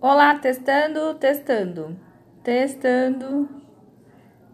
Olá, testando, testando, testando.